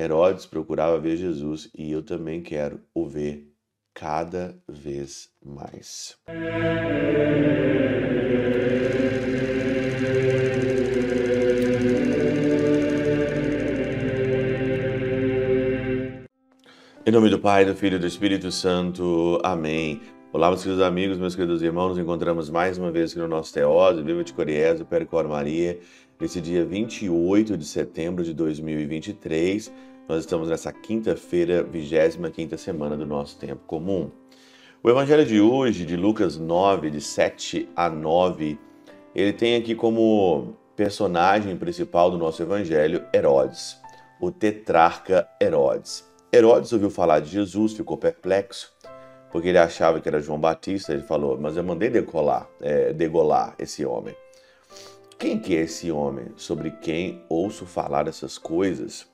Herodes procurava ver Jesus e eu também quero o ver cada vez mais. Em nome do Pai, do Filho e do Espírito Santo. Amém. Olá, meus queridos amigos, meus queridos irmãos. Nos encontramos mais uma vez aqui no nosso Teóse, Viva de Coriés, Percor Maria, nesse dia 28 de setembro de 2023. Nós estamos nessa quinta-feira, 25 semana do nosso tempo comum. O evangelho de hoje, de Lucas 9, de 7 a 9, ele tem aqui como personagem principal do nosso evangelho Herodes, o tetrarca Herodes. Herodes ouviu falar de Jesus, ficou perplexo, porque ele achava que era João Batista. Ele falou: Mas eu mandei decolar, é, degolar esse homem. Quem que é esse homem sobre quem ouço falar essas coisas?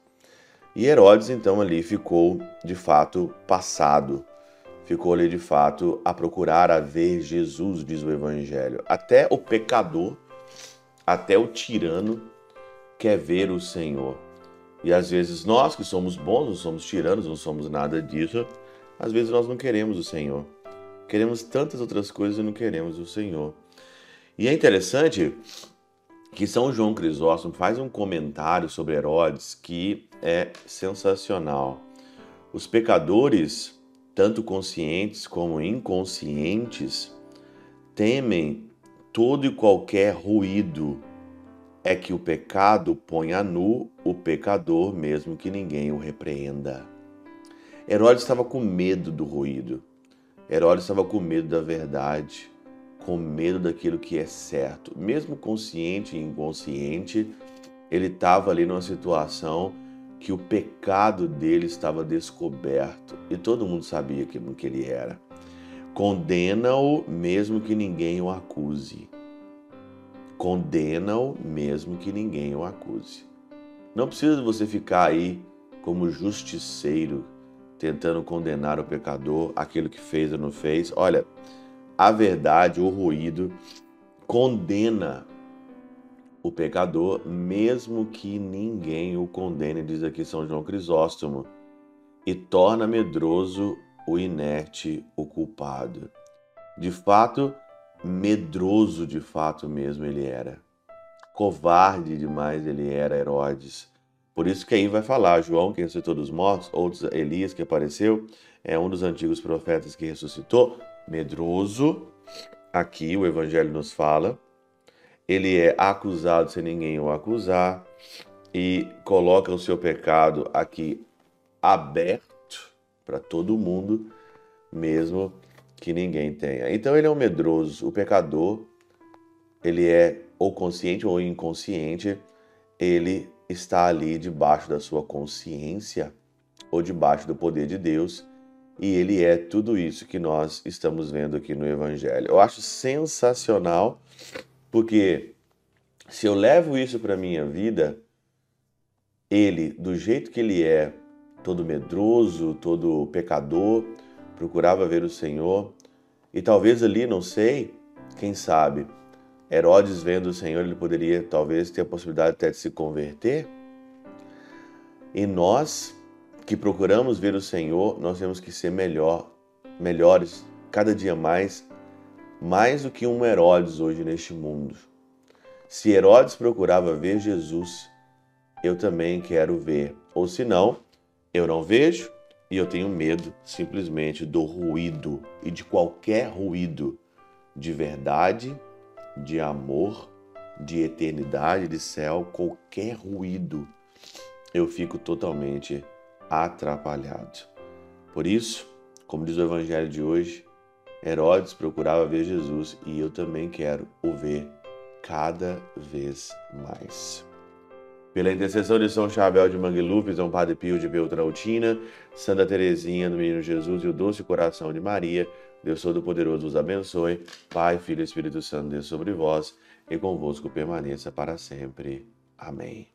E Herodes então ali ficou de fato passado, ficou ali de fato a procurar a ver Jesus, diz o Evangelho. Até o pecador, até o tirano quer ver o Senhor. E às vezes nós que somos bons, não somos tiranos, não somos nada disso, às vezes nós não queremos o Senhor. Queremos tantas outras coisas e não queremos o Senhor. E é interessante que São João Crisóstomo faz um comentário sobre Herodes que é sensacional. Os pecadores, tanto conscientes como inconscientes, temem todo e qualquer ruído. É que o pecado põe a nu o pecador, mesmo que ninguém o repreenda. Herodes estava com medo do ruído. Herodes estava com medo da verdade com medo daquilo que é certo. Mesmo consciente e inconsciente, ele estava ali numa situação que o pecado dele estava descoberto e todo mundo sabia aquilo que ele era. Condena-o mesmo que ninguém o acuse. Condena-o mesmo que ninguém o acuse. Não precisa você ficar aí como justiceiro, tentando condenar o pecador, aquilo que fez ou não fez. Olha, a verdade, o ruído, condena o pecador, mesmo que ninguém o condene, diz aqui São João Crisóstomo, e torna medroso o inerte, o culpado. De fato, medroso de fato mesmo ele era. Covarde demais ele era, Herodes. Por isso que aí vai falar, João que ressuscitou dos mortos, outros Elias que apareceu, é um dos antigos profetas que ressuscitou, medroso, aqui o Evangelho nos fala, ele é acusado sem ninguém o acusar e coloca o seu pecado aqui aberto para todo mundo, mesmo que ninguém tenha. Então ele é um medroso, o pecador, ele é ou consciente ou inconsciente, ele está ali debaixo da sua consciência ou debaixo do poder de Deus e ele é tudo isso que nós estamos vendo aqui no Evangelho. Eu acho sensacional, porque se eu levo isso para a minha vida, ele, do jeito que ele é, todo medroso, todo pecador, procurava ver o Senhor, e talvez ali, não sei, quem sabe, Herodes vendo o Senhor, ele poderia talvez ter a possibilidade até de se converter. E nós, que procuramos ver o Senhor, nós temos que ser melhor, melhores cada dia mais, mais do que um Herodes hoje neste mundo. Se Herodes procurava ver Jesus, eu também quero ver. Ou se não, eu não vejo e eu tenho medo simplesmente do ruído e de qualquer ruído de verdade, de amor, de eternidade, de céu, qualquer ruído, eu fico totalmente atrapalhado. Por isso, como diz o Evangelho de hoje, Herodes procurava ver Jesus e eu também quero o ver cada vez mais. Pela intercessão de São Chabel de Mangluf, São Padre Pio de Beltrautina, Santa Teresinha do Menino Jesus e o Doce Coração de Maria, Deus Todo-Poderoso os abençoe. Pai, Filho e Espírito Santo, Deus sobre vós e convosco permaneça para sempre. Amém.